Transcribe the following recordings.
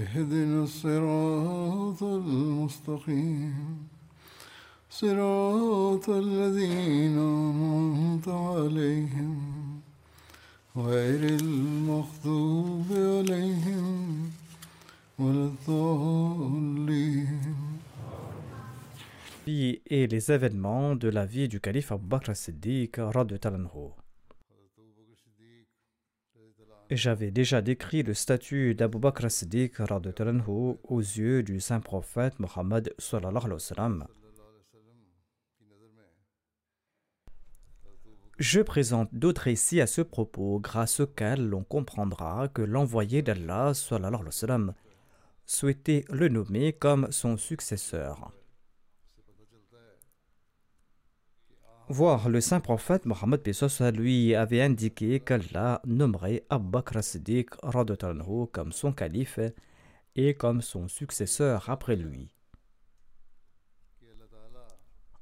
اهدنا الصراط المستقيم صراط الذين أنعمت عليهم غير المغضوب عليهم ولا الضالين Vie et les événements de la vie du calife Abu Bakr as-Siddiq radhiyallahu anhu. Et j'avais déjà décrit le statut d'Abu Bakr anhu aux yeux du saint prophète Mohammed. Je présente d'autres récits à ce propos, grâce auxquels l'on comprendra que l'envoyé d'Allah souhaitait le nommer comme son successeur. Voir le saint prophète Mohammed Pesos lui avait indiqué qu'Allah nommerait Abu Bakr anhu comme son calife et comme son successeur après lui.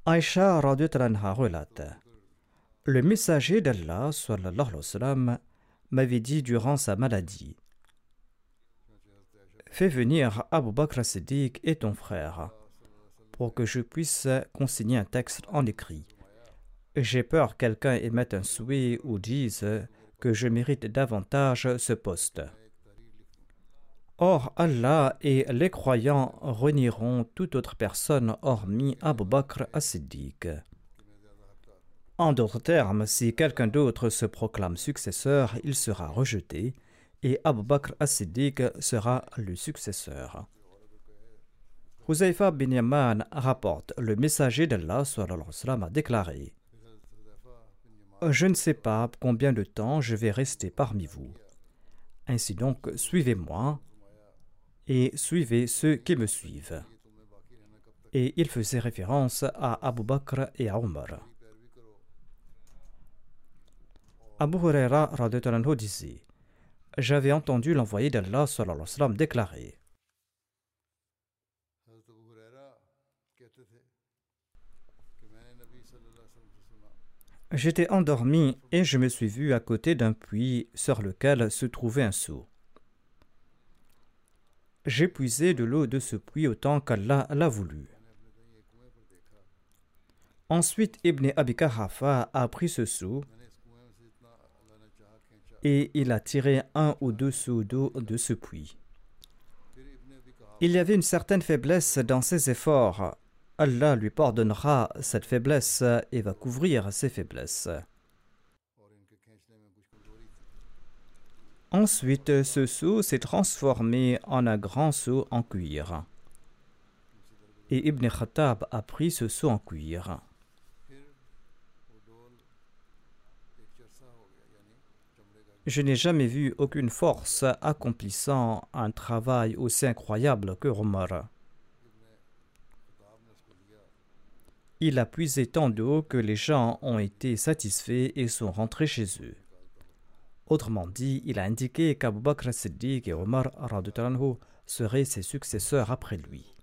Aïcha relate Le messager d'Allah m'avait dit durant sa maladie Fais venir Abu Bakr as-Siddiq et ton frère pour que je puisse consigner un texte en écrit. J'ai peur que quelqu'un émette un souhait ou dise que je mérite davantage ce poste. Or, Allah et les croyants renieront toute autre personne hormis Abu Bakr as-Siddiq. En d'autres termes, si quelqu'un d'autre se proclame successeur, il sera rejeté et Abu Bakr as-Siddiq sera le successeur. Huzaifa bin Yaman rapporte Le messager d'Allah a déclaré Je ne sais pas combien de temps je vais rester parmi vous. Ainsi donc, suivez-moi et suivez ceux qui me suivent. Et il faisait référence à Abu Bakr et à Omar. Abu Huraira disait J'avais entendu l'envoyé d'Allah déclarer J'étais endormi et je me suis vu à côté d'un puits sur lequel se trouvait un seau. J'épuisai de l'eau de ce puits autant qu'Allah l'a voulu. Ensuite, Ibn Abi Karafa a pris ce seau et il a tiré un ou deux seaux d'eau de ce puits. Il y avait une certaine faiblesse dans ses efforts Allah lui pardonnera cette faiblesse et va couvrir ses faiblesses. Ensuite, ce seau s'est transformé en un grand seau en cuir. Et Ibn Khattab a pris ce seau en cuir. Je n'ai jamais vu aucune force accomplissant un travail aussi incroyable que Romar. Il a puisé tant d'eau que les gens ont été satisfaits et sont rentrés chez eux. Autrement dit, il a indiqué qu'Abu Bakr Siddiq et Omar seraient ses successeurs après lui.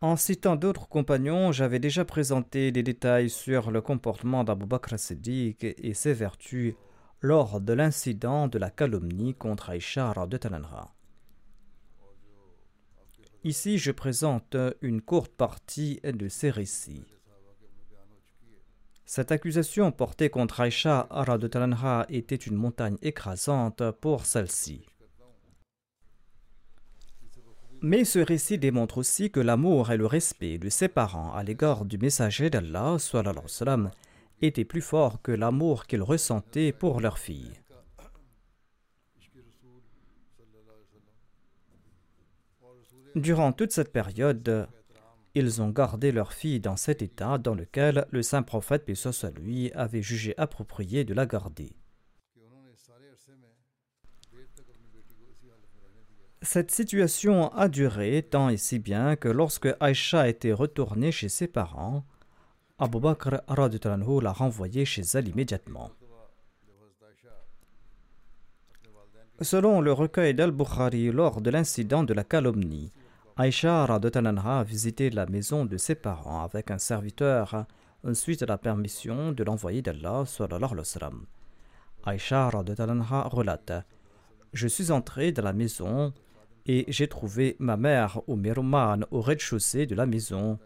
En citant d'autres compagnons, j'avais déjà présenté des détails sur le comportement d'Abu Bakr Siddiq et ses vertus lors de l'incident de la calomnie contre Aïcha radhiyallahu anha. Ici, je présente une courte partie de ces récits. Cette accusation portée contre Aïcha Talanha était une montagne écrasante pour celle-ci. Mais ce récit démontre aussi que l'amour et le respect de ses parents à l'égard du messager d'Allah étaient plus forts que l'amour qu'ils ressentaient pour leur fille. Durant toute cette période, ils ont gardé leur fille dans cet état dans lequel le saint prophète, paix soit lui, avait jugé approprié de la garder. Cette situation a duré tant et si bien que lorsque Aïcha était retournée chez ses parents, Abu Bakr l'a renvoyée chez elle immédiatement. Selon le recueil d'Al-Bukhari lors de l'incident de la calomnie, Aïcha a visité la maison de ses parents avec un serviteur suite à la permission de l'envoyé d'Allah. Aïcha relate Je suis entré dans la maison et j'ai trouvé ma mère au au rez-de-chaussée de la maison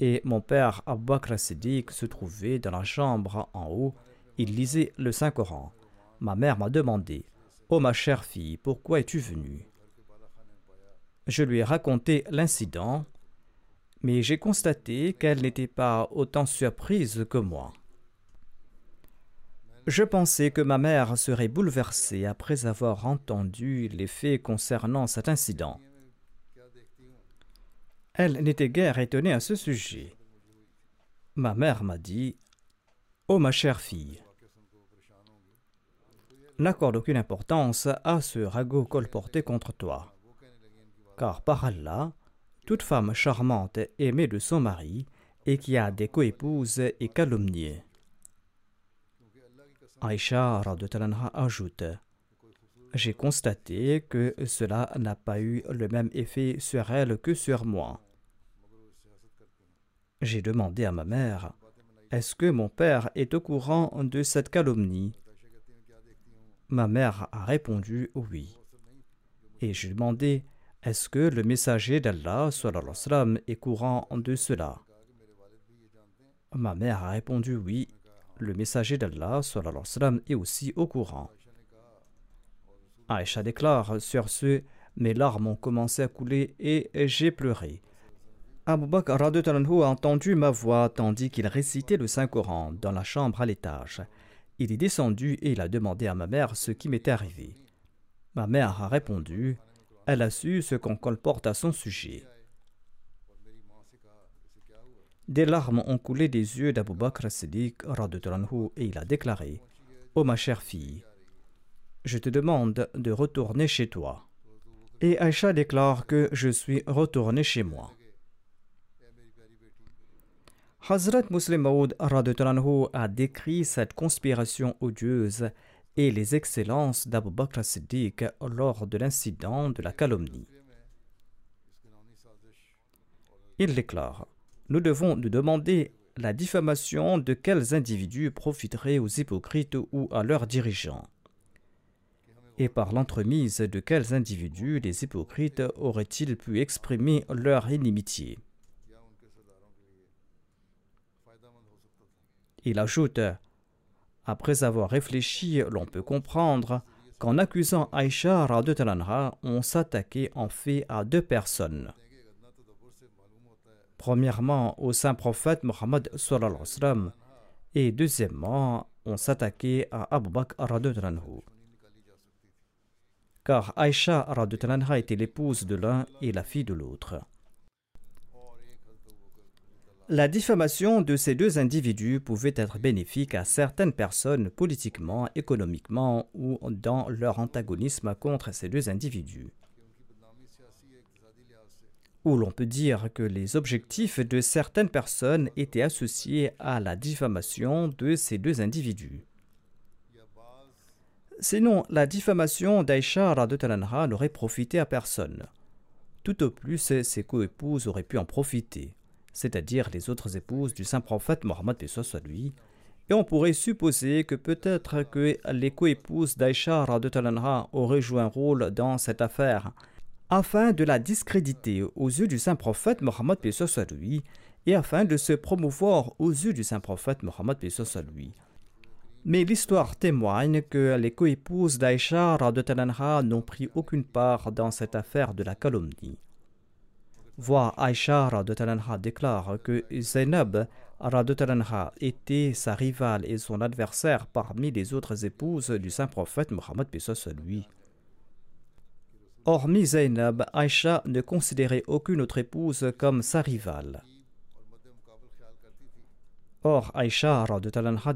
et mon père Abu Bakr Siddiq se trouvait dans la chambre en haut. Il lisait le Saint-Coran. Ma mère m'a demandé Oh ma chère fille, pourquoi es-tu venue? Je lui ai raconté l'incident, mais j'ai constaté qu'elle n'était pas autant surprise que moi. Je pensais que ma mère serait bouleversée après avoir entendu les faits concernant cet incident. Elle n'était guère étonnée à ce sujet. Ma mère m'a dit Oh ma chère fille, n'accorde aucune importance à ce ragot colporté contre toi. Car par Allah, toute femme charmante aimée de son mari et qui a des coépouses est calomniée. Aïcha ajoute J'ai constaté que cela n'a pas eu le même effet sur elle que sur moi. J'ai demandé à ma mère Est-ce que mon père est au courant de cette calomnie? Ma mère a répondu oui. Et j'ai demandé Est-ce que le messager d'Allah est courant de cela? Ma mère a répondu oui le messager d'Allah est aussi au courant. Aïcha déclare Sur ce, mes larmes ont commencé à couler et j'ai pleuré. Abu Bakr a entendu ma voix tandis qu'il récitait le Saint-Coran dans la chambre à l'étage. Il est descendu et il a demandé à ma mère ce qui m'était arrivé. Ma mère a répondu Elle a su ce qu'on colporte à son sujet. Des larmes ont coulé des yeux d'Abu Bakr Siddiq et il a déclaré Ô ma chère fille, je te demande de retourner chez toi. Et Aïcha déclare que je suis retourné chez moi. Hazrat Muslim Maud a décrit cette conspiration odieuse et les excellences d'Abu Bakr Siddiq lors de l'incident de la calomnie. Il déclare nous devons nous demander la diffamation de quels individus profiterait aux hypocrites ou à leurs dirigeants. Et par l'entremise de quels individus les hypocrites auraient-ils pu exprimer leur inimitié? Il ajoute Après avoir réfléchi, l'on peut comprendre qu'en accusant Aïcha on s'attaquait en fait à deux personnes. Premièrement, au saint prophète Mohammed et deuxièmement, on s'attaquait à Abu Bakr Car Aïcha était l'épouse de l'un et la fille de l'autre. La diffamation de ces deux individus pouvait être bénéfique à certaines personnes politiquement, économiquement ou dans leur antagonisme contre ces deux individus où l'on peut dire que les objectifs de certaines personnes étaient associés à la diffamation de ces deux individus. Sinon, la diffamation d'Aïcha n'aurait profité à personne. Tout au plus, ses coépouses auraient pu en profiter, c'est-à-dire les autres épouses du saint prophète Mohammed lui, et on pourrait supposer que peut-être que les coépouses d'Aïcha auraient joué un rôle dans cette affaire, afin de la discréditer aux yeux du saint prophète Mohammed lui et afin de se promouvoir aux yeux du saint prophète Mohammed lui. Mais l'histoire témoigne que les coépouses d'Aïcha n'ont pris aucune part dans cette affaire de la calomnie. Voir Aïcha déclare que Zainab était sa rivale et son adversaire parmi les autres épouses du saint prophète Mohammed lui. Hormis Zainab, Aïcha ne considérait aucune autre épouse comme sa rivale. Or, Aïcha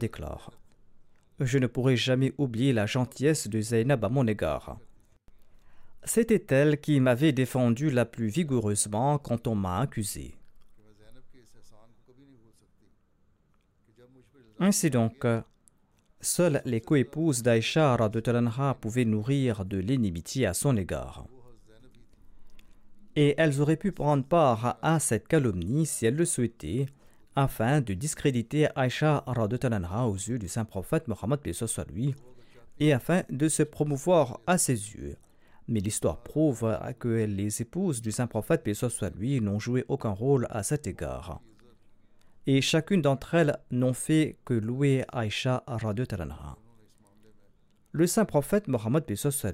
déclare Je ne pourrai jamais oublier la gentillesse de Zainab à mon égard. C'était elle qui m'avait défendu la plus vigoureusement quand on m'a accusé. Ainsi donc, seules les coépouses d'Aïcha pouvaient nourrir de l'inimitié à son égard. Et elles auraient pu prendre part à cette calomnie si elles le souhaitaient, afin de discréditer Aïcha aux yeux du saint prophète Mohammed lui et afin de se promouvoir à ses yeux. Mais l'histoire prouve que les épouses du saint prophète lui n'ont joué aucun rôle à cet égard. Et chacune d'entre elles n'ont fait que louer Aïcha Le saint prophète Mohammed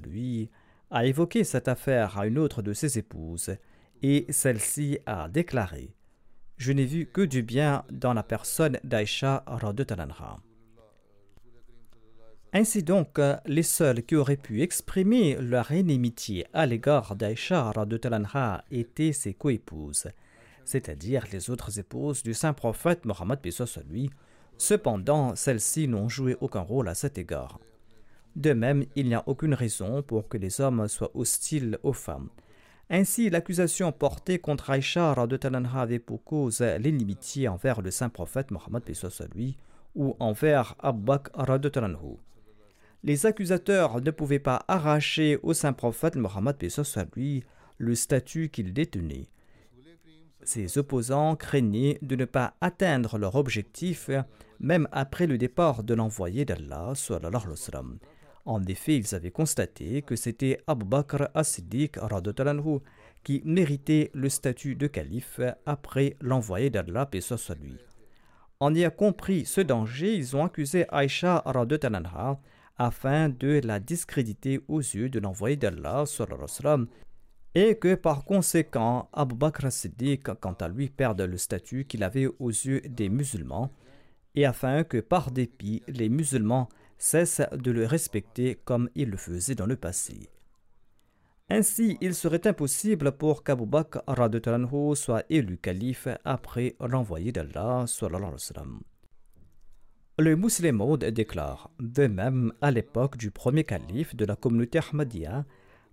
lui a évoqué cette affaire à une autre de ses épouses et celle-ci a déclaré je n'ai vu que du bien dans la personne d'Aïcha Talanha. Ainsi donc, les seuls qui auraient pu exprimer leur inimitié à l'égard d'Aïcha Talanha étaient ses coépouses, c'est-à-dire les autres épouses du saint prophète Mohammed lui. Cependant, celles-ci n'ont joué aucun rôle à cet égard. De même, il n'y a aucune raison pour que les hommes soient hostiles aux femmes. Ainsi, l'accusation portée contre Aïcha avait pour cause l'inimitié envers le saint prophète Mohammed lui ou envers Abbaq Les accusateurs ne pouvaient pas arracher au saint prophète Mohammed lui le statut qu'il détenait. Ses opposants craignaient de ne pas atteindre leur objectif même après le départ de l'envoyé d'Allah. En effet, ils avaient constaté que c'était Abu Bakr as-Siddiq qui méritait le statut de calife après l'envoyé d'Allah, et soit. En ayant compris ce danger, ils ont accusé Aïcha afin de la discréditer aux yeux de l'envoyé d'Allah et que par conséquent Abu Bakr as-Siddiq quant à lui perde le statut qu'il avait aux yeux des musulmans et afin que par dépit les musulmans cesse de le respecter comme il le faisait dans le passé. Ainsi, il serait impossible pour qu'Abu Bakr soit élu calife après l'envoyé d'Allah. Le musulman déclare De même, à l'époque du premier calife de la communauté Ahmadiyya,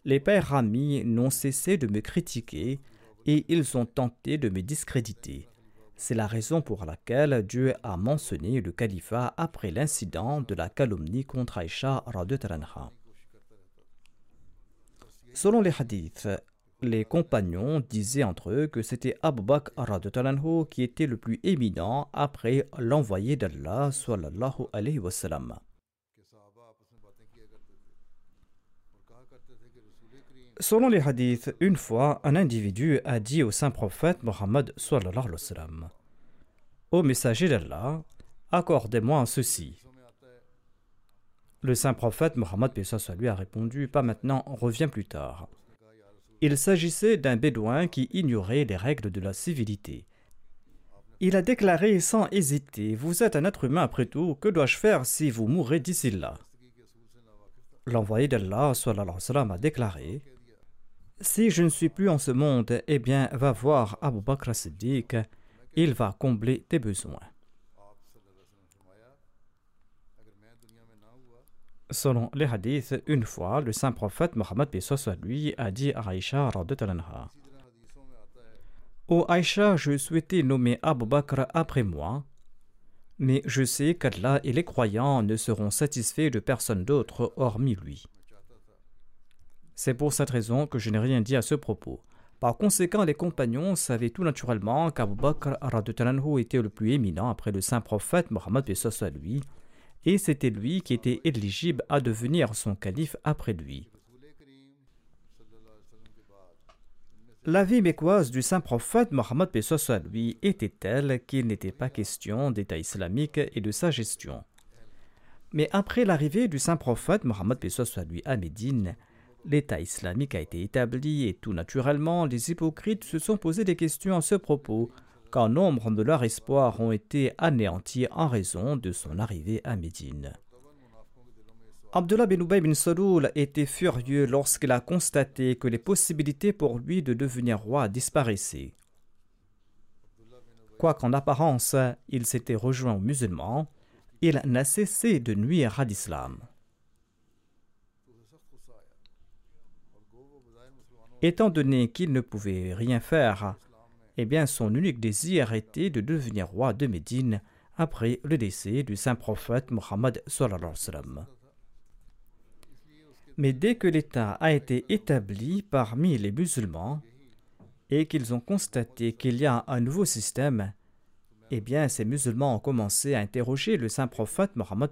les pères amis n'ont cessé de me critiquer et ils ont tenté de me discréditer. C'est la raison pour laquelle Dieu a mentionné le califat après l'incident de la calomnie contre Aïcha Talanha. Selon les hadiths, les compagnons disaient entre eux que c'était Abu Bakr qui était le plus éminent après l'envoyé d'Allah sallallahu alayhi wa sallam. Selon les hadiths, une fois, un individu a dit au saint prophète Mohammed Ô messager d'Allah, accordez-moi ceci. Le saint prophète Mohammed lui a répondu Pas maintenant, reviens plus tard. Il s'agissait d'un bédouin qui ignorait les règles de la civilité. Il a déclaré sans hésiter Vous êtes un être humain après tout, que dois-je faire si vous mourrez d'ici là? L'envoyé d'Allah a déclaré si je ne suis plus en ce monde, eh bien, va voir Abu Bakr Siddiq, il va combler tes besoins. Selon les hadiths, une fois, le saint prophète Mohammed lui a dit à Aïcha Ô Aïcha, je souhaitais nommer Abu Bakr après moi, mais je sais qu'Allah et les croyants ne seront satisfaits de personne d'autre hormis lui. C'est pour cette raison que je n'ai rien dit à ce propos. Par conséquent, les compagnons savaient tout naturellement qu'Abu Bakr était le plus éminent après le saint prophète Mohammed lui, et c'était lui qui était éligible à devenir son calife après lui. La vie mécoise du saint prophète Mohammed soit lui était telle qu'il n'était pas question d'État islamique et de sa gestion. Mais après l'arrivée du saint prophète Mohammed lui à Médine, l'État islamique a été établi et tout naturellement les hypocrites se sont posé des questions à ce propos, quand nombre de leurs espoirs ont été anéantis en raison de son arrivée à Médine. Abdullah bin Ubay bin Saloul était furieux lorsqu'il a constaté que les possibilités pour lui de devenir roi disparaissaient. Quoiqu'en apparence il s'était rejoint aux musulmans, il n'a cessé de nuire à l'islam. Étant donné qu'il ne pouvait rien faire, eh bien son unique désir était de devenir roi de Médine après le décès du saint prophète Mohammed mais dès que l'État a été établi parmi les musulmans et qu'ils ont constaté qu'il y a un nouveau système, eh bien ces musulmans ont commencé à interroger le saint prophète Mohammed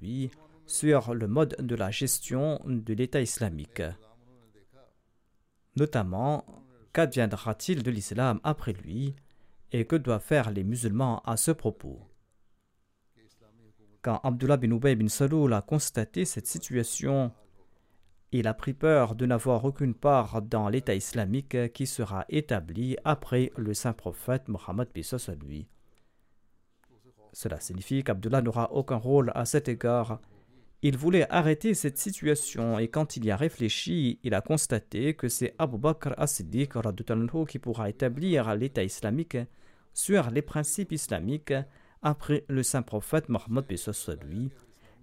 lui sur le mode de la gestion de l'État islamique. Notamment, qu'adviendra-t-il de l'islam après lui et que doivent faire les musulmans à ce propos? Quand Abdullah bin Ubay bin Saloul a constaté cette situation, il a pris peur de n'avoir aucune part dans l'État islamique qui sera établi après le saint prophète Mohammed lui. Cela signifie qu'Abdullah n'aura aucun rôle à cet égard. Il voulait arrêter cette situation et quand il y a réfléchi, il a constaté que c'est Abu Bakr as-Siddiq qui pourra établir l'État islamique sur les principes islamiques après le saint prophète Mohammed lui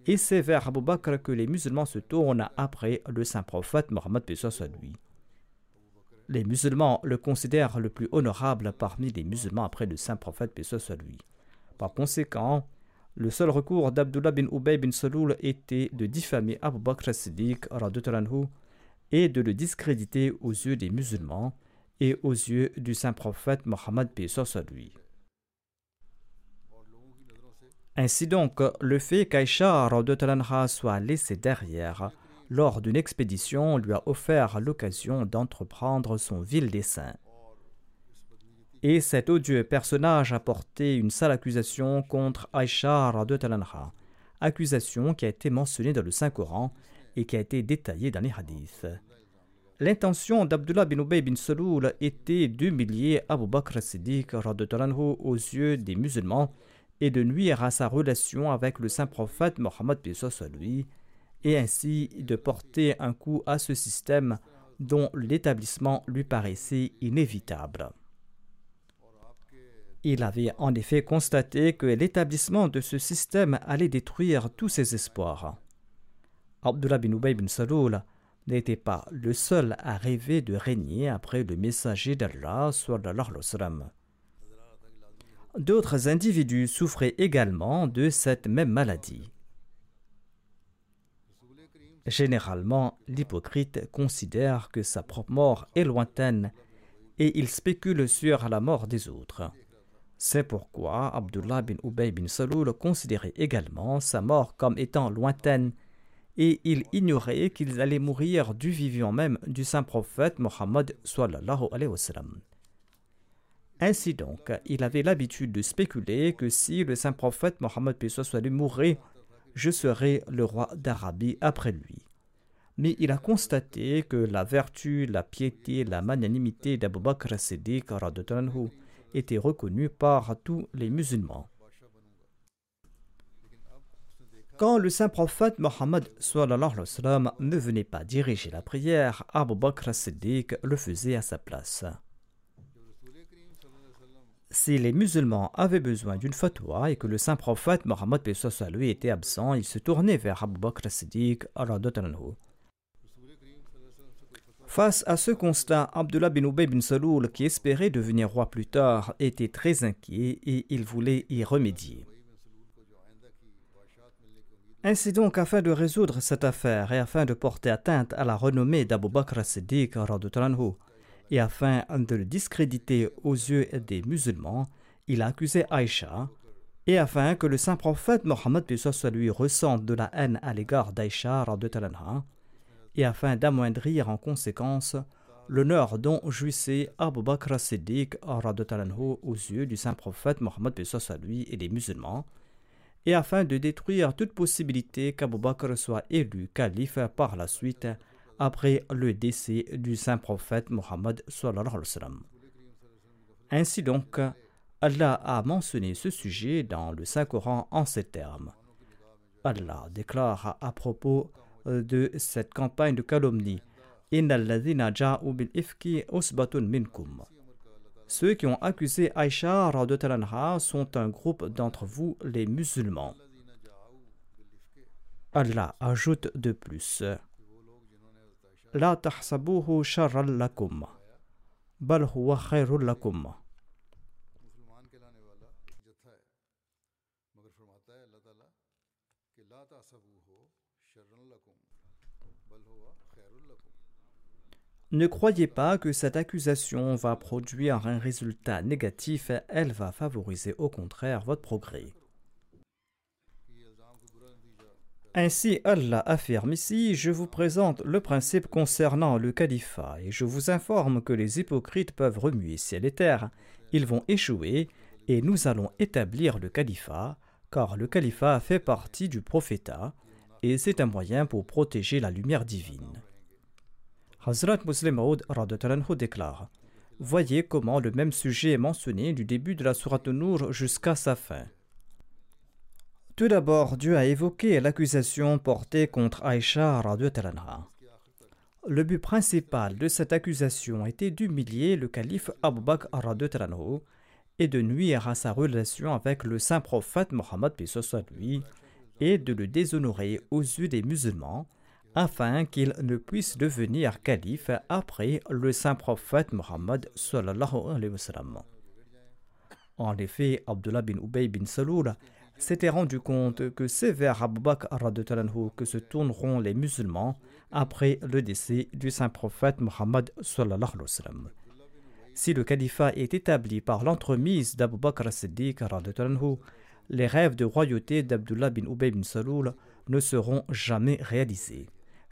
et c'est vers Abu Bakr que les musulmans se tournent après le saint prophète Mohammed lui. Les musulmans le considèrent le plus honorable parmi les musulmans après le saint prophète lui. Par conséquent, le seul recours d'Abdullah bin Ubay bin Saloul était de diffamer Abu Bakr Siddiq et de le discréditer aux yeux des musulmans et aux yeux du saint prophète Mohammed lui. Ainsi donc, le fait qu'Aïcha soit laissée derrière lors d'une expédition lui a offert l'occasion d'entreprendre son vil dessein. Et cet odieux personnage a porté une sale accusation contre Aïcha accusation qui a été mentionnée dans le Saint-Coran et qui a été détaillée dans les hadiths. L'intention d'Abdullah bin Ubay bin Saloul était d'humilier Abu Bakr Siddiq aux yeux des musulmans et de nuire à sa relation avec le saint prophète Mohammed lui, et ainsi de porter un coup à ce système dont l'établissement lui paraissait inévitable. Il avait en effet constaté que l'établissement de ce système allait détruire tous ses espoirs. Abdullah bin Ubay bin Saloul n'était pas le seul à rêver de régner après le messager d'Allah D'autres individus souffraient également de cette même maladie. Généralement, l'hypocrite considère que sa propre mort est lointaine et il spécule sur la mort des autres. C'est pourquoi Abdullah bin Ubay bin Saloul considérait également sa mort comme étant lointaine et il ignorait qu'il allait mourir du vivant même du saint prophète Mohammed sallallahu alayhi wa sallam. Ainsi donc, il avait l'habitude de spéculer que si le saint prophète Mohammed soit lui mourait, je serais le roi d'Arabie après lui. Mais il a constaté que la vertu, la piété, la magnanimité d'Abu Bakr Siddiq étaient reconnues par tous les musulmans. Quand le saint prophète Mohammed ne venait pas diriger la prière, Abu Bakr Siddiq le faisait à sa place. Si les musulmans avaient besoin d'une fatwa et que le saint prophète Mohammed lui était absent, ils se tournaient vers Abu Bakr Siddiq Face à ce constat, Abdullah bin Ubay bin Saloul, qui espérait devenir roi plus tard, était très inquiet et il voulait y remédier. Ainsi donc, afin de résoudre cette affaire et afin de porter atteinte à la renommée d'Abu Bakr Siddiq, et afin de le discréditer aux yeux des musulmans, il a accusé Aïcha, et afin que le saint prophète Mohammed lui ressente de la haine à l'égard d'Aïcha et afin d'amoindrir en conséquence l'honneur dont jouissait Abu Bakr Siddiq aux yeux du saint prophète Mohammed lui et des musulmans, et afin de détruire toute possibilité qu'Abu Bakr soit élu calife par la suite après le décès du saint prophète Mohammed. Ainsi donc, Allah a mentionné ce sujet dans le Saint-Coran en ces termes. Allah déclare à propos de cette campagne de calomnie ceux qui ont accusé Aïcha sont un groupe d'entre vous, les musulmans. Allah ajoute de plus La. Ne croyez pas que cette accusation va produire un résultat négatif, elle va favoriser au contraire votre progrès. Ainsi, Allah affirme ici, je vous présente le principe concernant le califat et je vous informe que les hypocrites peuvent remuer ciel et terre, ils vont échouer et nous allons établir le califat, car le califat fait partie du prophétat et c'est un moyen pour protéger la lumière divine. Hazrat Muslim Maud déclare Voyez comment le même sujet est mentionné du début de la Sourate Nour jusqu'à sa fin. Tout d'abord, Dieu a évoqué l'accusation portée contre Aïcha Le but principal de cette accusation était d'humilier le calife Abu Bakr et de nuire à sa relation avec le saint prophète Mohammed lui et de le déshonorer aux yeux des musulmans afin qu'il ne puisse devenir calife après le saint prophète Muhammad En effet, Abdullah bin Ubay bin Saloul s'était rendu compte que c'est vers Abu Bakr que se tourneront les musulmans après le décès du saint prophète Muhammad Si le califat est établi par l'entremise d'Abu Bakr Siddiq les rêves de royauté d'Abdullah bin Ubay bin Saloul ne seront jamais réalisés.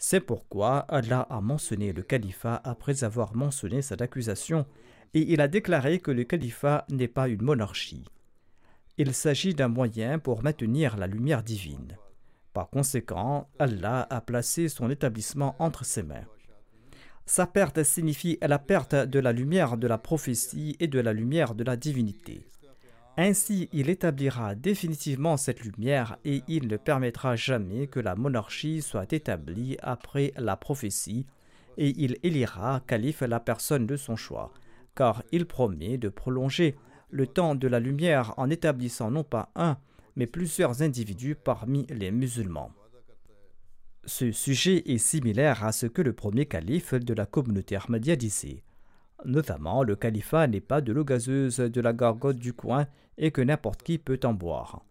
C'est pourquoi Allah a mentionné le califat après avoir mentionné cette accusation et il a déclaré que le califat n'est pas une monarchie. Il s'agit d'un moyen pour maintenir la lumière divine. Par conséquent, Allah a placé son établissement entre ses mains. Sa perte signifie la perte de la lumière de la prophétie et de la lumière de la divinité. Ainsi, il établira définitivement cette lumière et il ne permettra jamais que la monarchie soit établie après la prophétie, et il élira calife la personne de son choix, car il promet de prolonger le temps de la lumière en établissant non pas un, mais plusieurs individus parmi les musulmans. Ce sujet est similaire à ce que le premier calife de la communauté Ahmadiyya disait. Notamment, le califat n'est pas de l'eau gazeuse de la gargote du coin et que n'importe qui peut en boire.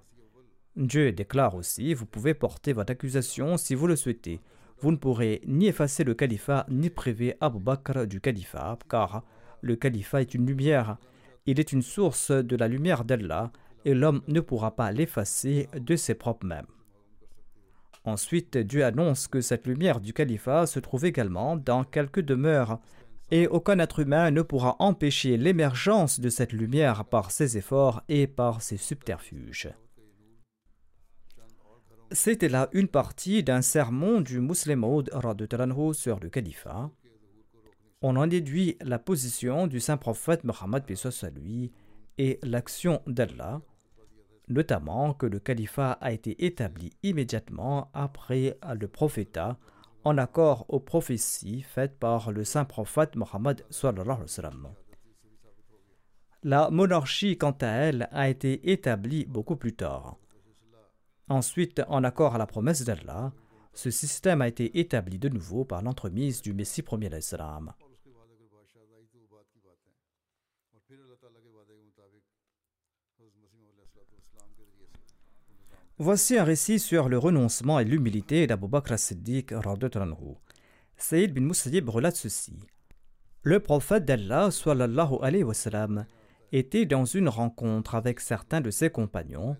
Dieu déclare aussi Vous pouvez porter votre accusation si vous le souhaitez. Vous ne pourrez ni effacer le califat ni priver Abu Bakr du califat, car le califat est une lumière. Il est une source de la lumière d'Allah et l'homme ne pourra pas l'effacer de ses propres mains. Ensuite, Dieu annonce que cette lumière du califat se trouve également dans quelques demeures et aucun être humain ne pourra empêcher l'émergence de cette lumière par ses efforts et par ses subterfuges. C'était là une partie d'un sermon du musulman sur le califat. On en déduit la position du saint prophète Mohammed lui et l'action d'Allah, notamment que le califat a été établi immédiatement après le prophétat en accord aux prophéties faites par le saint prophète Mohammed. La monarchie, quant à elle, a été établie beaucoup plus tard. Ensuite, en accord à la promesse d'Allah, ce système a été établi de nouveau par l'entremise du Messie premier d'Islam. Voici un récit sur le renoncement et l'humilité d'Abu Bakr as-Siddiq. Saïd bin Musayyib relate ceci. Le prophète d'Allah sallallahu alayhi wa sallam, était dans une rencontre avec certains de ses compagnons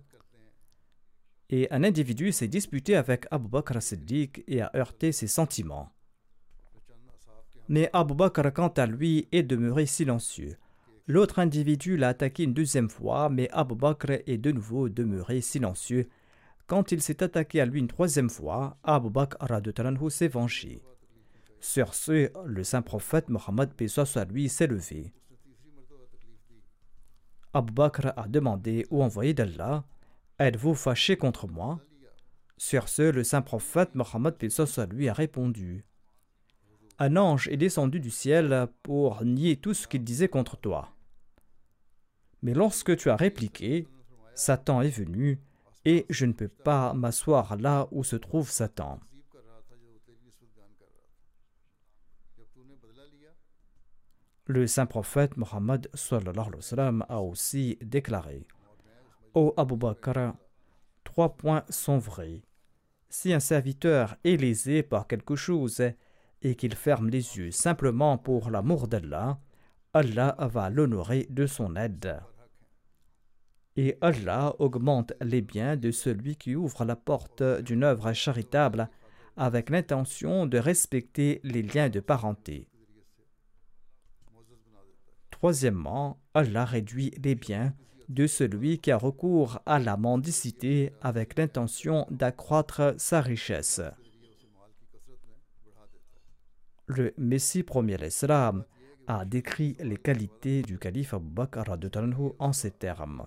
et un individu s'est disputé avec Abu Bakr as-Siddiq et a heurté ses sentiments. Mais Abu Bakr, quant à lui, est demeuré silencieux. L'autre individu l'a attaqué une deuxième fois, mais Abu Bakr est de nouveau demeuré silencieux. Quand il s'est attaqué à lui une troisième fois, Abu Bakr s'est vengé. Sur ce, le saint prophète Mohammed s'est levé. Abu Bakr a demandé au envoyé d'Allah Êtes-vous fâché contre moi? Sur ce, le saint prophète Mohammed lui a répondu Un ange est descendu du ciel pour nier tout ce qu'il disait contre toi. Mais lorsque tu as répliqué, Satan est venu et je ne peux pas m'asseoir là où se trouve Satan. Le saint prophète Mohammed a aussi déclaré Ô Abu Bakr, trois points sont vrais. Si un serviteur est lésé par quelque chose et qu'il ferme les yeux simplement pour l'amour d'Allah, Allah va l'honorer de son aide. Et Allah augmente les biens de celui qui ouvre la porte d'une œuvre charitable avec l'intention de respecter les liens de parenté. Troisièmement, Allah réduit les biens de celui qui a recours à la mendicité avec l'intention d'accroître sa richesse. Le Messie premier l'Islam a décrit les qualités du calife Abu Bakr en ces termes.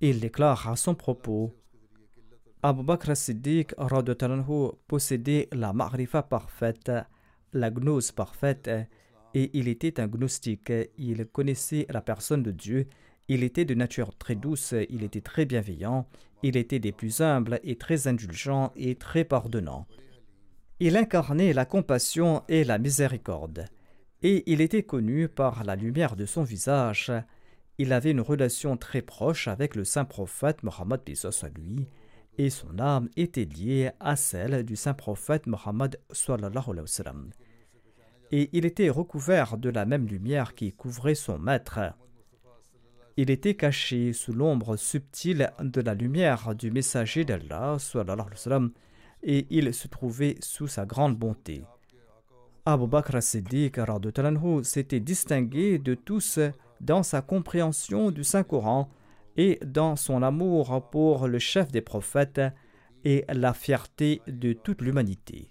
Il déclare à son propos Abu Bakr Siddiq possédait la marifa parfaite, la gnose parfaite, et il était un gnostique. Il connaissait la personne de Dieu. Il était de nature très douce, il était très bienveillant, il était des plus humbles et très indulgent et très pardonnant. Il incarnait la compassion et la miséricorde, et il était connu par la lumière de son visage, il avait une relation très proche avec le saint prophète Mohammed à lui, et son âme était liée à celle du saint prophète Mohammed et il était recouvert de la même lumière qui couvrait son maître. Il était caché sous l'ombre subtile de la lumière du messager d'Allah et il se trouvait sous sa grande bonté. Abu Bakr Siddiq s'était distingué de tous dans sa compréhension du Saint-Coran et dans son amour pour le chef des prophètes et la fierté de toute l'humanité.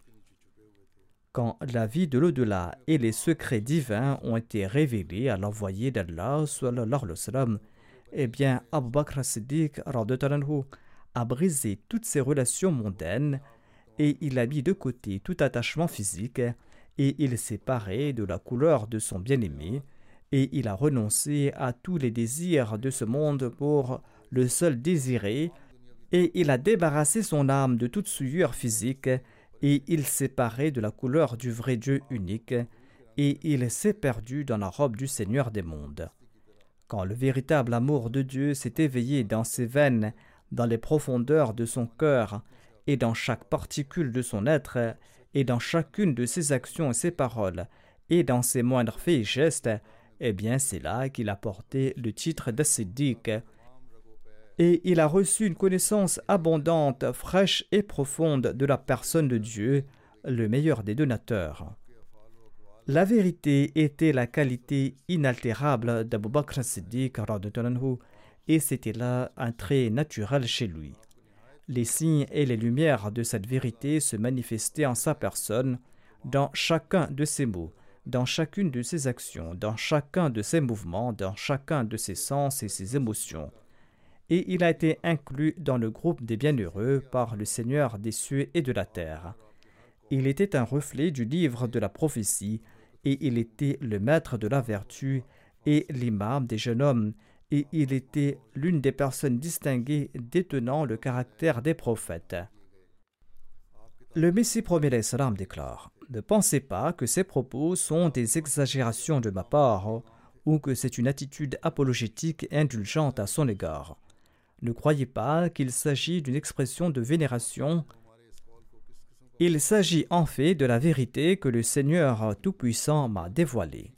Quand la vie de l'au-delà et les secrets divins ont été révélés à l'envoyé d'Allah, eh bien, Abu Bakr Siddiq a brisé toutes ses relations mondaines et il a mis de côté tout attachement physique et il s'est paré de la couleur de son bien-aimé et il a renoncé à tous les désirs de ce monde pour le seul désirer, et il a débarrassé son âme de toute souillure physique, et il s'est paré de la couleur du vrai Dieu unique, et il s'est perdu dans la robe du Seigneur des mondes. Quand le véritable amour de Dieu s'est éveillé dans ses veines, dans les profondeurs de son cœur, et dans chaque particule de son être, et dans chacune de ses actions et ses paroles, et dans ses moindres faits et gestes, eh bien c'est là qu'il a porté le titre d'Assiddiq. Et il a reçu une connaissance abondante, fraîche et profonde de la personne de Dieu, le meilleur des donateurs. La vérité était la qualité inaltérable d'Abu Bakr Siddiq et c'était là un trait naturel chez lui. Les signes et les lumières de cette vérité se manifestaient en sa personne dans chacun de ses mots, dans chacune de ses actions, dans chacun de ses mouvements, dans chacun de ses sens et ses émotions. Et il a été inclus dans le groupe des bienheureux par le Seigneur des cieux et de la terre. Il était un reflet du livre de la prophétie, et il était le maître de la vertu et l'imam des jeunes hommes, et il était l'une des personnes distinguées détenant le caractère des prophètes. Le Messie premier salam déclare Ne pensez pas que ces propos sont des exagérations de ma part ou que c'est une attitude apologétique indulgente à son égard. Ne croyez pas qu'il s'agit d'une expression de vénération. Il s'agit en fait de la vérité que le Seigneur Tout-Puissant m'a dévoilée.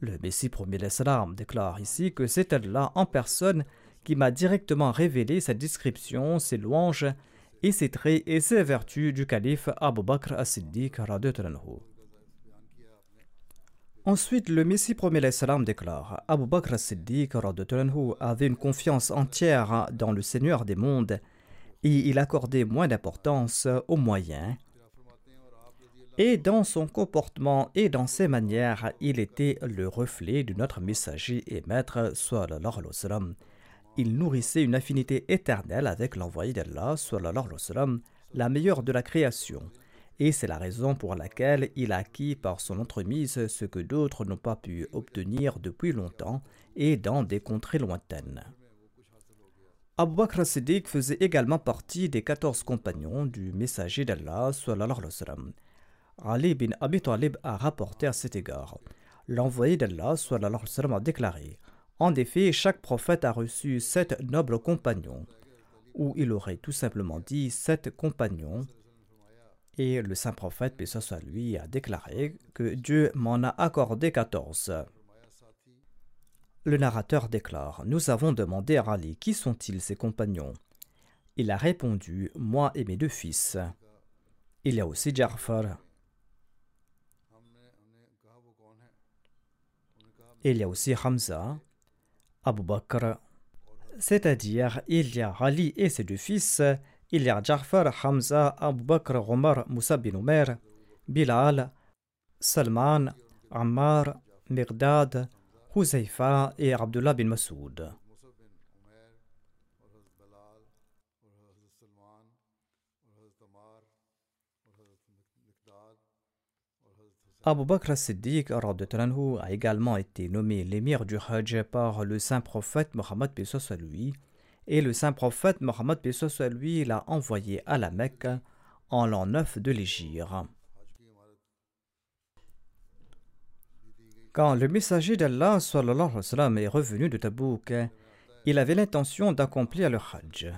Le Messie premier salam déclare ici que c'est Allah en personne qui m'a directement révélé sa description, ses louanges et ses traits et ses vertus du calife Abu Bakr as-Siddiq. Ensuite, le Messie premier salam déclare Abu Bakr as-Siddiq avait une confiance entière dans le Seigneur des mondes et il accordait moins d'importance aux moyens. Et dans son comportement et dans ses manières, il était le reflet de notre messager et maître, sallallahu alayhi Il nourrissait une affinité éternelle avec l'envoyé d'Allah, la meilleure de la création. Et c'est la raison pour laquelle il a acquis par son entremise ce que d'autres n'ont pas pu obtenir depuis longtemps et dans des contrées lointaines. Abu Bakr Siddiq faisait également partie des 14 compagnons du messager d'Allah. Ali bin Abi Talib a rapporté à cet égard. L'envoyé d'Allah a déclaré En effet, chaque prophète a reçu sept nobles compagnons, ou il aurait tout simplement dit sept compagnons. Et le saint prophète, paix soit lui, a déclaré que Dieu m'en a accordé quatorze. Le narrateur déclare Nous avons demandé à Ali Qui sont-ils ces compagnons? Il a répondu Moi et mes deux fils. Il y a aussi Ja'far. Il y a aussi Hamza, Abu Bakr. C'est-à-dire, il y a Ali et ses deux fils. Il y a Ja'far, Hamza, Abu Bakr, Omar, Moussa bin Omer, Bilal, Salman, Ammar, Mirdad, Huzaifa et Abdullah bin Masoud. Abu Bakr as-Siddiq a également été nommé l'émir du Hajj par le saint prophète Mohammed lui et le saint prophète Mohammed lui l'a envoyé à la Mecque en l'an 9 de l'Égypte. Quand le messager d'Allah est revenu de Tabouk, il avait l'intention d'accomplir le Hajj.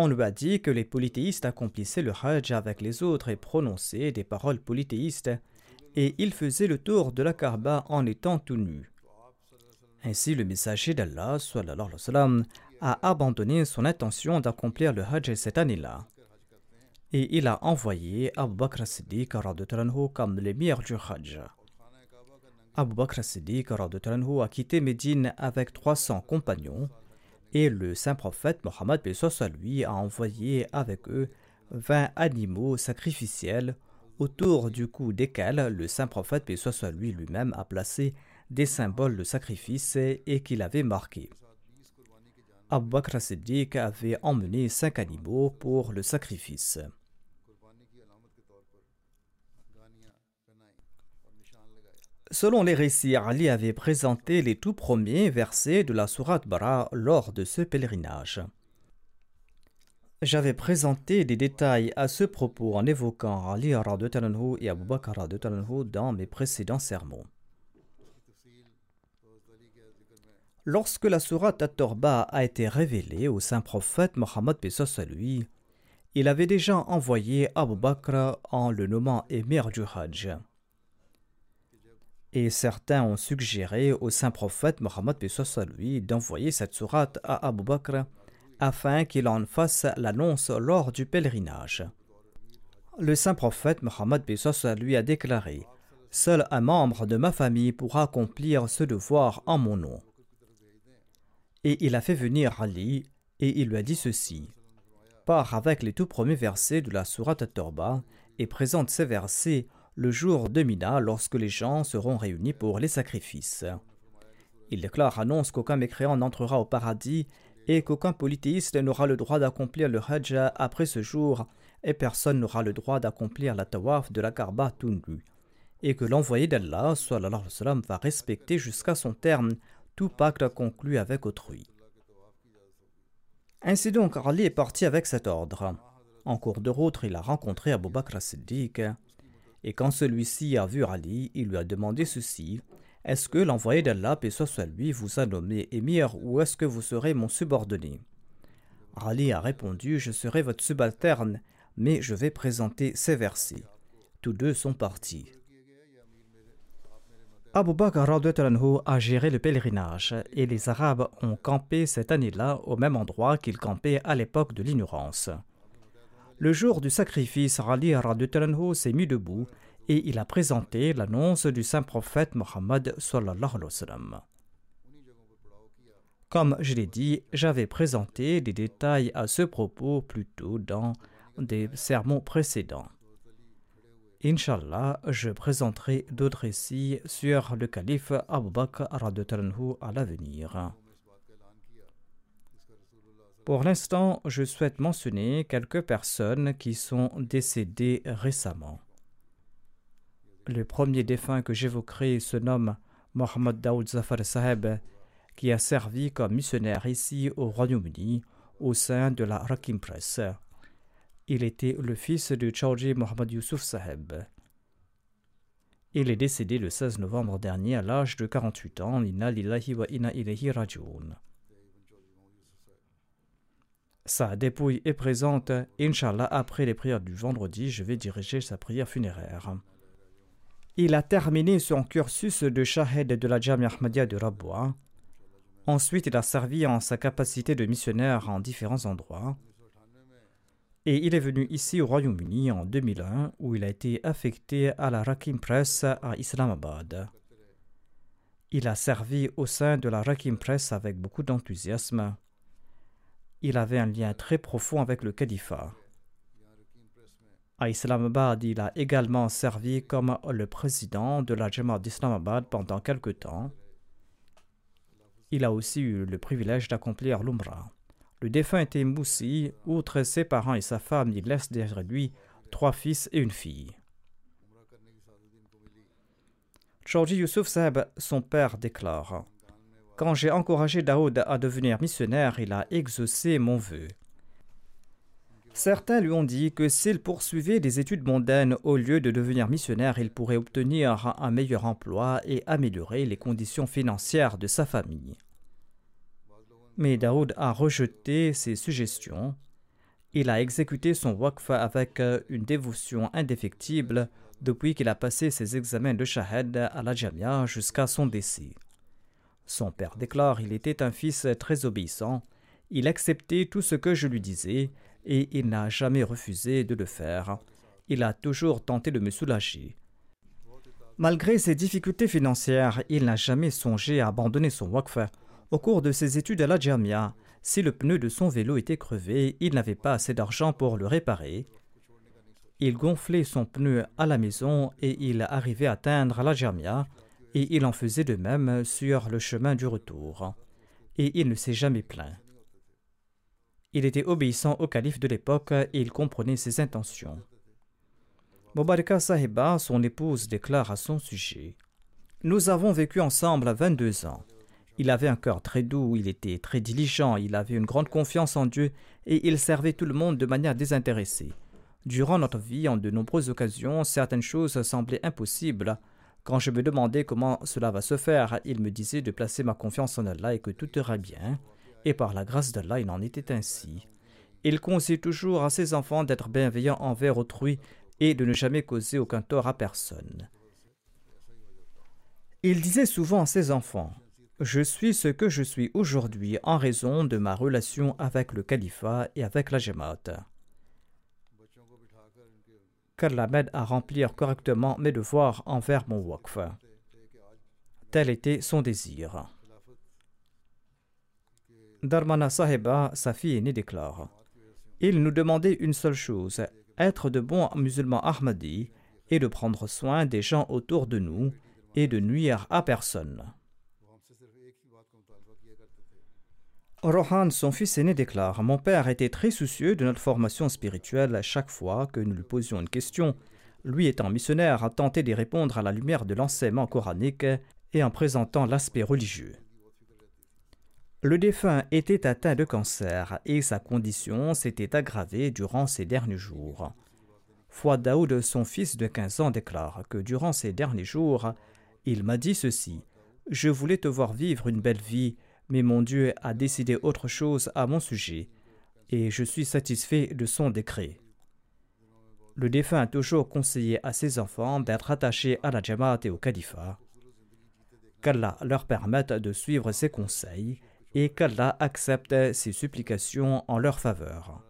On lui a dit que les polythéistes accomplissaient le Hajj avec les autres et prononçaient des paroles polythéistes, et il faisait le tour de la Kaaba en étant tout nu. Ainsi, le messager d'Allah a abandonné son intention d'accomplir le Hajj cette année-là. Et il a envoyé Abu Bakr Siddiq comme l'émir du Hajj. Abu Bakr Siddiq a quitté Médine avec 300 compagnons et le saint prophète Mohammed lui a envoyé avec eux 20 animaux sacrificiels autour du cou desquels le saint prophète lui lui-même a placé des symboles de sacrifice et qu'il avait marqués. Abu Bakr Siddiq avait emmené cinq animaux pour le sacrifice. Selon les récits, Ali avait présenté les tout premiers versets de la Sourate Bara lors de ce pèlerinage. J'avais présenté des détails à ce propos en évoquant Ali et Abu Bakr dans mes précédents sermons. Lorsque la sourate At-Torba a été révélée au saint prophète Mohammed lui, il avait déjà envoyé Abu Bakr en le nommant émir du Hajj. Et certains ont suggéré au saint prophète Mohammed lui d'envoyer cette sourate à Abu Bakr afin qu'il en fasse l'annonce lors du pèlerinage. Le saint prophète Mohammed lui a déclaré Seul un membre de ma famille pourra accomplir ce devoir en mon nom. Et il a fait venir Ali et il lui a dit ceci Pars avec les tout premiers versets de la sourate Torba et présente ces versets le jour de Mina lorsque les gens seront réunis pour les sacrifices. Il déclare annonce qu'aucun mécréant n'entrera au paradis et qu'aucun polythéiste n'aura le droit d'accomplir le Hajj après ce jour et personne n'aura le droit d'accomplir la tawaf de la Karba Tundu et que l'envoyé d'Allah va respecter jusqu'à son terme tout pacte conclu avec autrui. Ainsi donc, Ali est parti avec cet ordre. En cours de route, il a rencontré Abu Bakr siddiq et quand celui-ci a vu Ali, il lui a demandé ceci Est-ce que l'envoyé d'Allah, paix soit lui, vous a nommé émir ou est-ce que vous serez mon subordonné? Ali a répondu Je serai votre subalterne, mais je vais présenter ces versets. Tous deux sont partis. Abu Bakr a géré le pèlerinage et les Arabes ont campé cette année-là au même endroit qu'ils campaient à l'époque de l'ignorance. Le jour du sacrifice, Ali Radutalanho s'est mis debout et il a présenté l'annonce du saint prophète Mohammed Comme je l'ai dit, j'avais présenté des détails à ce propos plus tôt dans des sermons précédents. Inch'Allah, je présenterai d'autres récits sur le calife Abu Bakr à l'avenir. Pour l'instant, je souhaite mentionner quelques personnes qui sont décédées récemment. Le premier défunt que j'évoquerai se nomme Mohamed Daoud Zafar Saheb, qui a servi comme missionnaire ici au Royaume-Uni au sein de la Rakim Press. Il était le fils de Chaudhry Mohamed Youssouf Saheb. Il est décédé le 16 novembre dernier à l'âge de 48 ans. Lillahi wa. Sa dépouille est présente. Inch'Allah, après les prières du vendredi, je vais diriger sa prière funéraire. Il a terminé son cursus de Shahed de la Jamia Ahmadiyya de Rabwa. Ensuite, il a servi en sa capacité de missionnaire en différents endroits et il est venu ici au Royaume-Uni en 2001 où il a été affecté à la Rakim Press à Islamabad. Il a servi au sein de la Rakim Press avec beaucoup d'enthousiasme. Il avait un lien très profond avec le califat. À Islamabad, il a également servi comme le président de la Jamaat d'Islamabad pendant quelque temps. Il a aussi eu le privilège d'accomplir l'Umrah. Le défunt était Moussi. Outre ses parents et sa femme, il laisse derrière lui trois fils et une fille. Georgi Youssouf Saeb, son père, déclare Quand j'ai encouragé Daoud à devenir missionnaire, il a exaucé mon vœu. Certains lui ont dit que s'il poursuivait des études mondaines au lieu de devenir missionnaire, il pourrait obtenir un meilleur emploi et améliorer les conditions financières de sa famille. Mais Daoud a rejeté ces suggestions. Il a exécuté son waqf avec une dévotion indéfectible depuis qu'il a passé ses examens de shahad à la Jamia jusqu'à son décès. Son père déclare il était un fils très obéissant, il acceptait tout ce que je lui disais et il n'a jamais refusé de le faire. Il a toujours tenté de me soulager. Malgré ses difficultés financières, il n'a jamais songé à abandonner son waqf au cours de ses études à la Jamia, si le pneu de son vélo était crevé, il n'avait pas assez d'argent pour le réparer. Il gonflait son pneu à la maison et il arrivait à atteindre la Jamia, et il en faisait de même sur le chemin du retour. Et il ne s'est jamais plaint. Il était obéissant au calife de l'époque et il comprenait ses intentions. Mobarika Sahiba, son épouse, déclare à son sujet Nous avons vécu ensemble 22 ans. Il avait un cœur très doux, il était très diligent, il avait une grande confiance en Dieu et il servait tout le monde de manière désintéressée. Durant notre vie, en de nombreuses occasions, certaines choses semblaient impossibles. Quand je me demandais comment cela va se faire, il me disait de placer ma confiance en Allah et que tout irait bien. Et par la grâce d'Allah, il en était ainsi. Il conseillait toujours à ses enfants d'être bienveillants envers autrui et de ne jamais causer aucun tort à personne. Il disait souvent à ses enfants je suis ce que je suis aujourd'hui en raison de ma relation avec le califat et avec la Jamaat. Qu'Allah m'aide à remplir correctement mes devoirs envers mon waqf. Tel était son désir. Dharmana Sahiba, sa fille aînée, déclare Il nous demandait une seule chose être de bons musulmans Ahmadis et de prendre soin des gens autour de nous et de nuire à personne. Rohan, son fils aîné, déclare Mon père était très soucieux de notre formation spirituelle à chaque fois que nous lui posions une question. Lui étant missionnaire, a tenté d'y répondre à la lumière de l'enseignement coranique et en présentant l'aspect religieux. Le défunt était atteint de cancer et sa condition s'était aggravée durant ces derniers jours. Fouad Daoud, son fils de 15 ans, déclare que durant ces derniers jours, il m'a dit ceci Je voulais te voir vivre une belle vie mais mon Dieu a décidé autre chose à mon sujet, et je suis satisfait de son décret. Le défunt a toujours conseillé à ses enfants d'être attachés à la Jamaat et au califat. Qu'Allah leur permette de suivre ses conseils et qu'Allah accepte ses supplications en leur faveur.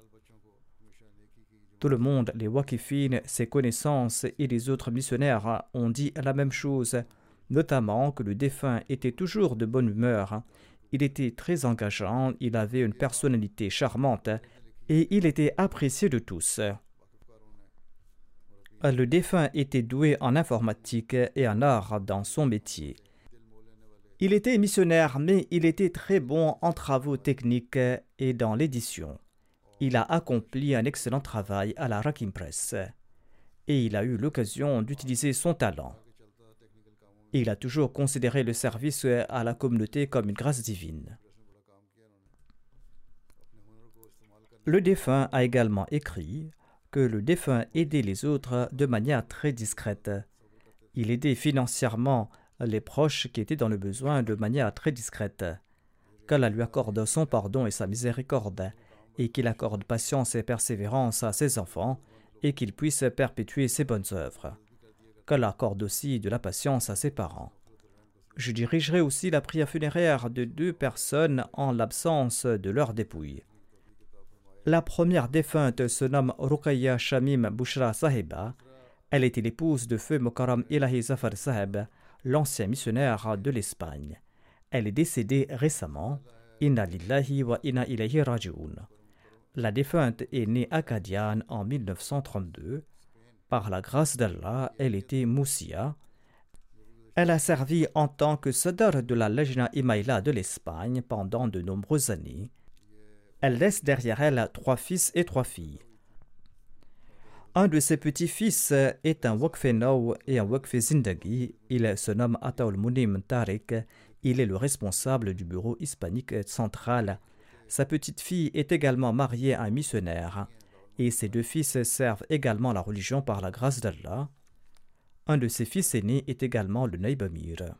Tout le monde, les Wakifines, ses connaissances et les autres missionnaires ont dit la même chose, notamment que le défunt était toujours de bonne humeur. Il était très engageant, il avait une personnalité charmante et il était apprécié de tous. Le défunt était doué en informatique et en art dans son métier. Il était missionnaire, mais il était très bon en travaux techniques et dans l'édition. Il a accompli un excellent travail à la Rakim Press et il a eu l'occasion d'utiliser son talent. Il a toujours considéré le service à la communauté comme une grâce divine. Le défunt a également écrit que le défunt aidait les autres de manière très discrète. Il aidait financièrement les proches qui étaient dans le besoin de manière très discrète. Qu'Allah lui accorde son pardon et sa miséricorde, et qu'il accorde patience et persévérance à ses enfants, et qu'il puisse perpétuer ses bonnes œuvres. Qu'Allah accorde aussi de la patience à ses parents. Je dirigerai aussi la prière funéraire de deux personnes en l'absence de leur dépouille. La première défunte se nomme Rukaya Shamim Bushra Sahiba. Elle était l'épouse de feu Mokaram Ilahi Zafar Sahib, l'ancien missionnaire de l'Espagne. Elle est décédée récemment. Inna wa inna raji'un. La défunte est née à Kadian en 1932. Par la grâce d'Allah, elle était Moussia. Elle a servi en tant que sadar de la Lejna Imaïla de l'Espagne pendant de nombreuses années. Elle laisse derrière elle trois fils et trois filles. Un de ses petits-fils est un Wakfenau et un Wakfe Zindagi. Il se nomme Ataul Munim Tariq. Il est le responsable du bureau hispanique central. Sa petite-fille est également mariée à un missionnaire. Et ses deux fils servent également la religion par la grâce d'Allah. Un de ses fils aînés est également le Naibamir.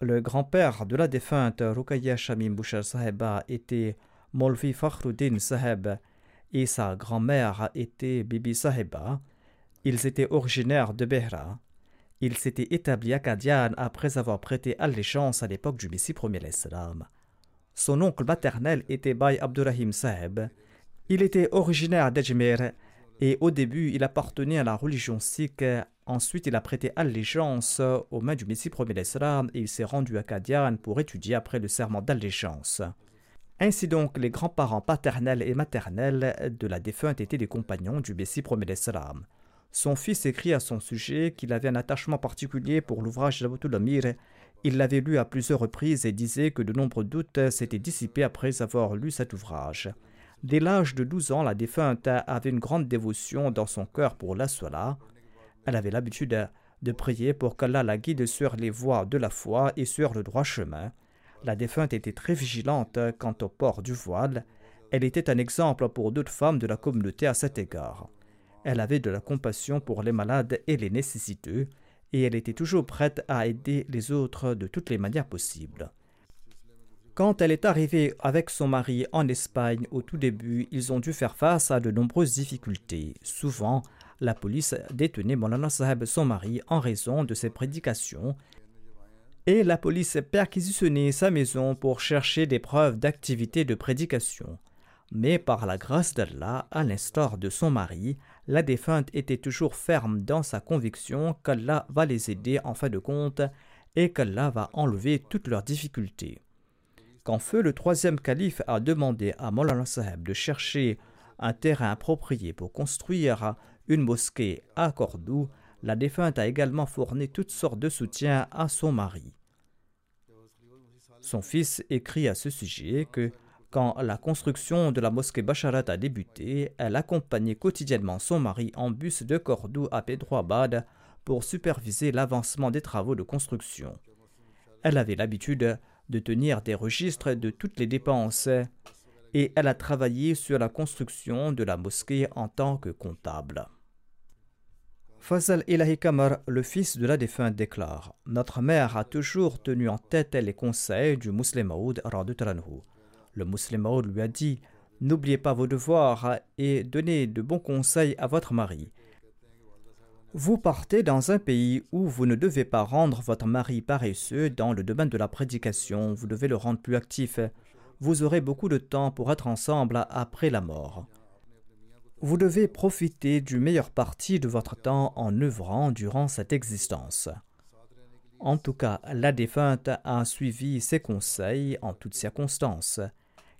Le grand-père de la défunte Rukaya Shamim Bouchar Saheba était Molvi Fakhruddin Saheb et sa grand-mère était Bibi Saheba. Ils étaient originaires de Behra. Ils s'étaient établis à Kadian après avoir prêté allégeance à l'époque du Messie premier l'Islam. Son oncle maternel était Bay Abdurrahim Saheb. Il était originaire d'Ajmer et au début il appartenait à la religion sikh Ensuite, il a prêté allégeance aux mains du Messie premier et il s'est rendu à Kadian pour étudier après le serment d'allégeance. Ainsi donc, les grands-parents paternels et maternels de la défunte étaient des compagnons du Messie premier. Son fils écrit à son sujet qu'il avait un attachement particulier pour l'ouvrage d'Abutul Amir. Il l'avait lu à plusieurs reprises et disait que de nombreux doutes s'étaient dissipés après avoir lu cet ouvrage. Dès l'âge de 12 ans, la défunte avait une grande dévotion dans son cœur pour la Sola. Elle avait l'habitude de prier pour qu'Allah la guide sur les voies de la foi et sur le droit chemin. La défunte était très vigilante quant au port du voile. Elle était un exemple pour d'autres femmes de la communauté à cet égard. Elle avait de la compassion pour les malades et les nécessiteux, et elle était toujours prête à aider les autres de toutes les manières possibles. Quand elle est arrivée avec son mari en Espagne au tout début, ils ont dû faire face à de nombreuses difficultés. Souvent, la police détenait Molana Saheb, son mari, en raison de ses prédications, et la police perquisitionnait sa maison pour chercher des preuves d'activité de prédication. Mais par la grâce d'Allah, à l'instar de son mari, la défunte était toujours ferme dans sa conviction qu'Allah va les aider en fin de compte et qu'Allah va enlever toutes leurs difficultés. Quand feu le troisième calife a demandé à Molana Saheb de chercher un terrain approprié pour construire une mosquée à Cordoue, la défunte a également fourni toutes sortes de soutien à son mari. Son fils écrit à ce sujet que quand la construction de la mosquée Basharat a débuté, elle accompagnait quotidiennement son mari en bus de Cordoue à Pedroabad pour superviser l'avancement des travaux de construction. Elle avait l'habitude de tenir des registres de toutes les dépenses et elle a travaillé sur la construction de la mosquée en tant que comptable. Fazal Ilahi Kamar, le fils de la défunte, déclare Notre mère a toujours tenu en tête les conseils du Muslim Maud Le Muslim Maud lui a dit N'oubliez pas vos devoirs et donnez de bons conseils à votre mari. Vous partez dans un pays où vous ne devez pas rendre votre mari paresseux dans le domaine de la prédication, vous devez le rendre plus actif. Vous aurez beaucoup de temps pour être ensemble après la mort. Vous devez profiter du meilleur parti de votre temps en œuvrant durant cette existence. En tout cas, la défunte a suivi ses conseils en toutes circonstances.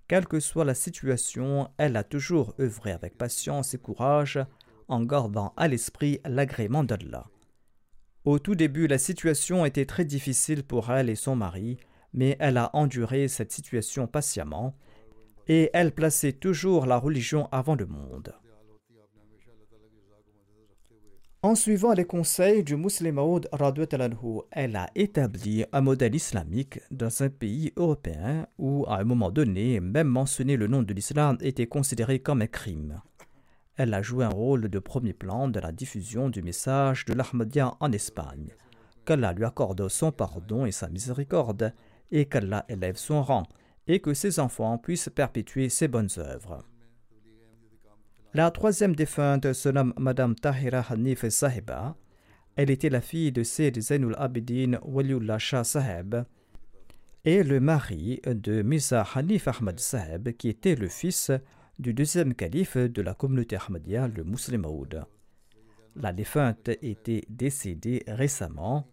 Quelle que soit la situation, elle a toujours œuvré avec patience et courage en gardant à l'esprit l'agrément d'Allah. Au tout début, la situation était très difficile pour elle et son mari, mais elle a enduré cette situation patiemment et elle plaçait toujours la religion avant le monde. En suivant les conseils du musulman elle a établi un modèle islamique dans un pays européen où, à un moment donné, même mentionner le nom de l'islam était considéré comme un crime. Elle a joué un rôle de premier plan dans la diffusion du message de l'Ahmadiyya en Espagne. Qu'Allah lui accorde son pardon et sa miséricorde, et qu'Allah élève son rang, et que ses enfants puissent perpétuer ses bonnes œuvres. La troisième défunte se nomme Madame Tahira Hanif Sahiba. Elle était la fille de Sayyid Zainul Abidin Waliullah Shah Saheb et le mari de Misa Hanif Ahmad Saheb, qui était le fils du deuxième calife de la communauté Ahmadiyya, le Muslim. La défunte était décédée récemment.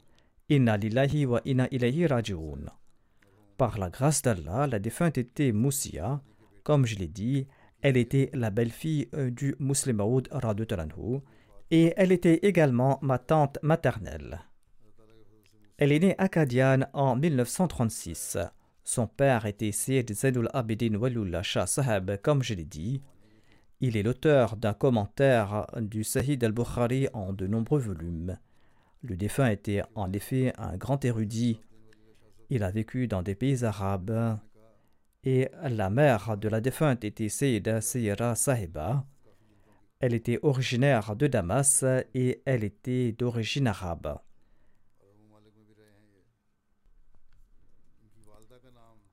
Inna lillahi wa inna ilayhi raji'un. Par la grâce d'Allah, la défunte était Moussia. Comme je l'ai dit, elle était la belle-fille euh, du Muslim Maoud et elle était également ma tante maternelle. Elle est née acadienne en 1936. Son père était Syed Zainul Abidin Walullah Shah Sahab, comme je l'ai dit. Il est l'auteur d'un commentaire du Sahih al-Bukhari en de nombreux volumes. Le défunt était en effet un grand érudit. Il a vécu dans des pays arabes et la mère de la défunte était Sayyida Sayyara Sahiba. Elle était originaire de Damas et elle était d'origine arabe.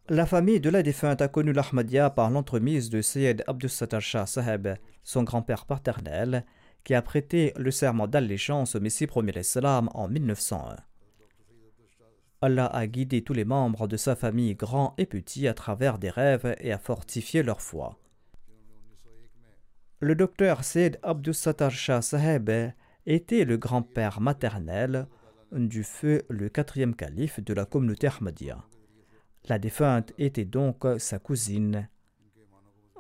La famille de la défunte a connu l'Ahmadiyya par l'entremise de Sayyid Abdus Sattar Shah Sahib, son grand-père paternel, qui a prêté le serment d'allégeance au Messie premier Islam en 1901. Allah a guidé tous les membres de sa famille, grands et petits, à travers des rêves et a fortifié leur foi. Le docteur Said Abdus Sattar Shah Saheb était le grand-père maternel du feu le quatrième calife de la communauté Ahmadiyya. La défunte était donc sa cousine.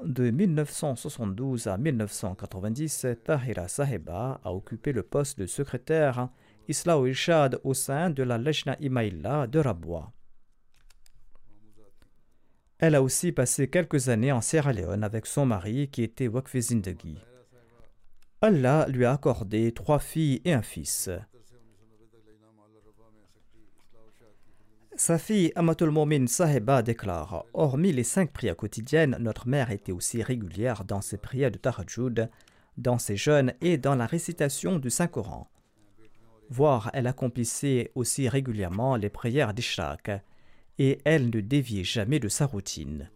De 1972 à 1990, Tahira Saheba a occupé le poste de secrétaire Isla Irshad au sein de la Lejna Imaïla de Rabwa. Elle a aussi passé quelques années en Sierra Leone avec son mari qui était Wakfi Zindagi. Allah lui a accordé trois filles et un fils. Sa fille Amatul Momin Saheba déclare Hormis les cinq prières quotidiennes, notre mère était aussi régulière dans ses prières de Tahajjud, dans ses jeûnes et dans la récitation du Saint-Coran voire elle accomplissait aussi régulièrement les prières d'Ishraq, et elle ne déviait jamais de sa routine.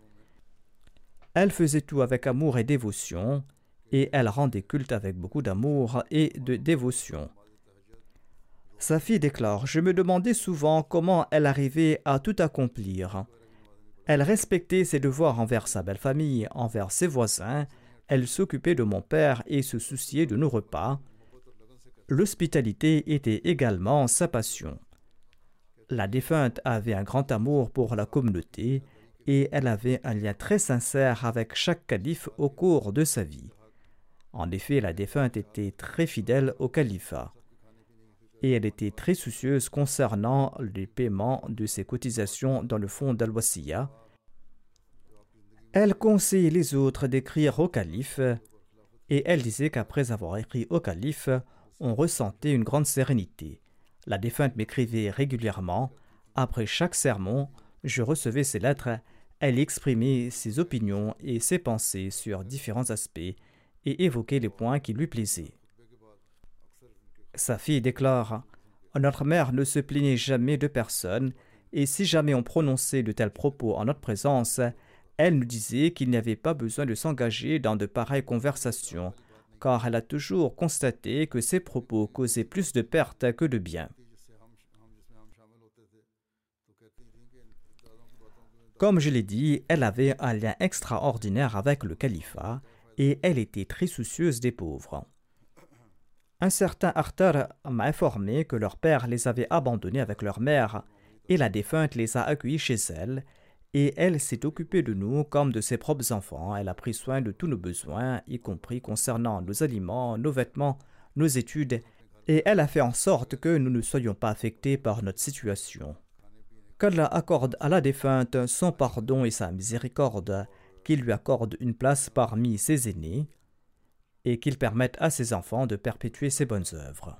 Elle faisait tout avec amour et dévotion, et elle rendait culte avec beaucoup d'amour et de dévotion. Sa fille déclare Je me demandais souvent comment elle arrivait à tout accomplir. Elle respectait ses devoirs envers sa belle famille, envers ses voisins, elle s'occupait de mon père et se souciait de nos repas, l'hospitalité était également sa passion. La défunte avait un grand amour pour la communauté et elle avait un lien très sincère avec chaque calife au cours de sa vie. En effet, la défunte était très fidèle au califat et elle était très soucieuse concernant les paiements de ses cotisations dans le fonds dal Elle conseillait les autres d'écrire au calife et elle disait qu'après avoir écrit au calife, on ressentait une grande sérénité. La défunte m'écrivait régulièrement. Après chaque sermon, je recevais ses lettres. Elle exprimait ses opinions et ses pensées sur différents aspects et évoquait les points qui lui plaisaient. Sa fille déclare Notre mère ne se plaignait jamais de personne, et si jamais on prononçait de tels propos en notre présence, elle nous disait qu'il n'y avait pas besoin de s'engager dans de pareilles conversations, car elle a toujours constaté que ses propos causaient plus de pertes que de bien. Comme je l'ai dit, elle avait un lien extraordinaire avec le califat et elle était très soucieuse des pauvres. Un certain Arthur m'a informé que leur père les avait abandonnés avec leur mère et la défunte les a accueillis chez elle et elle s'est occupée de nous comme de ses propres enfants. Elle a pris soin de tous nos besoins, y compris concernant nos aliments, nos vêtements, nos études, et elle a fait en sorte que nous ne soyons pas affectés par notre situation. Qu'Allah accorde à la défunte son pardon et sa miséricorde, qu'il lui accorde une place parmi ses aînés, et qu'il permette à ses enfants de perpétuer ses bonnes œuvres.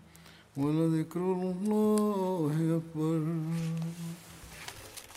ولذكر الله أكبر.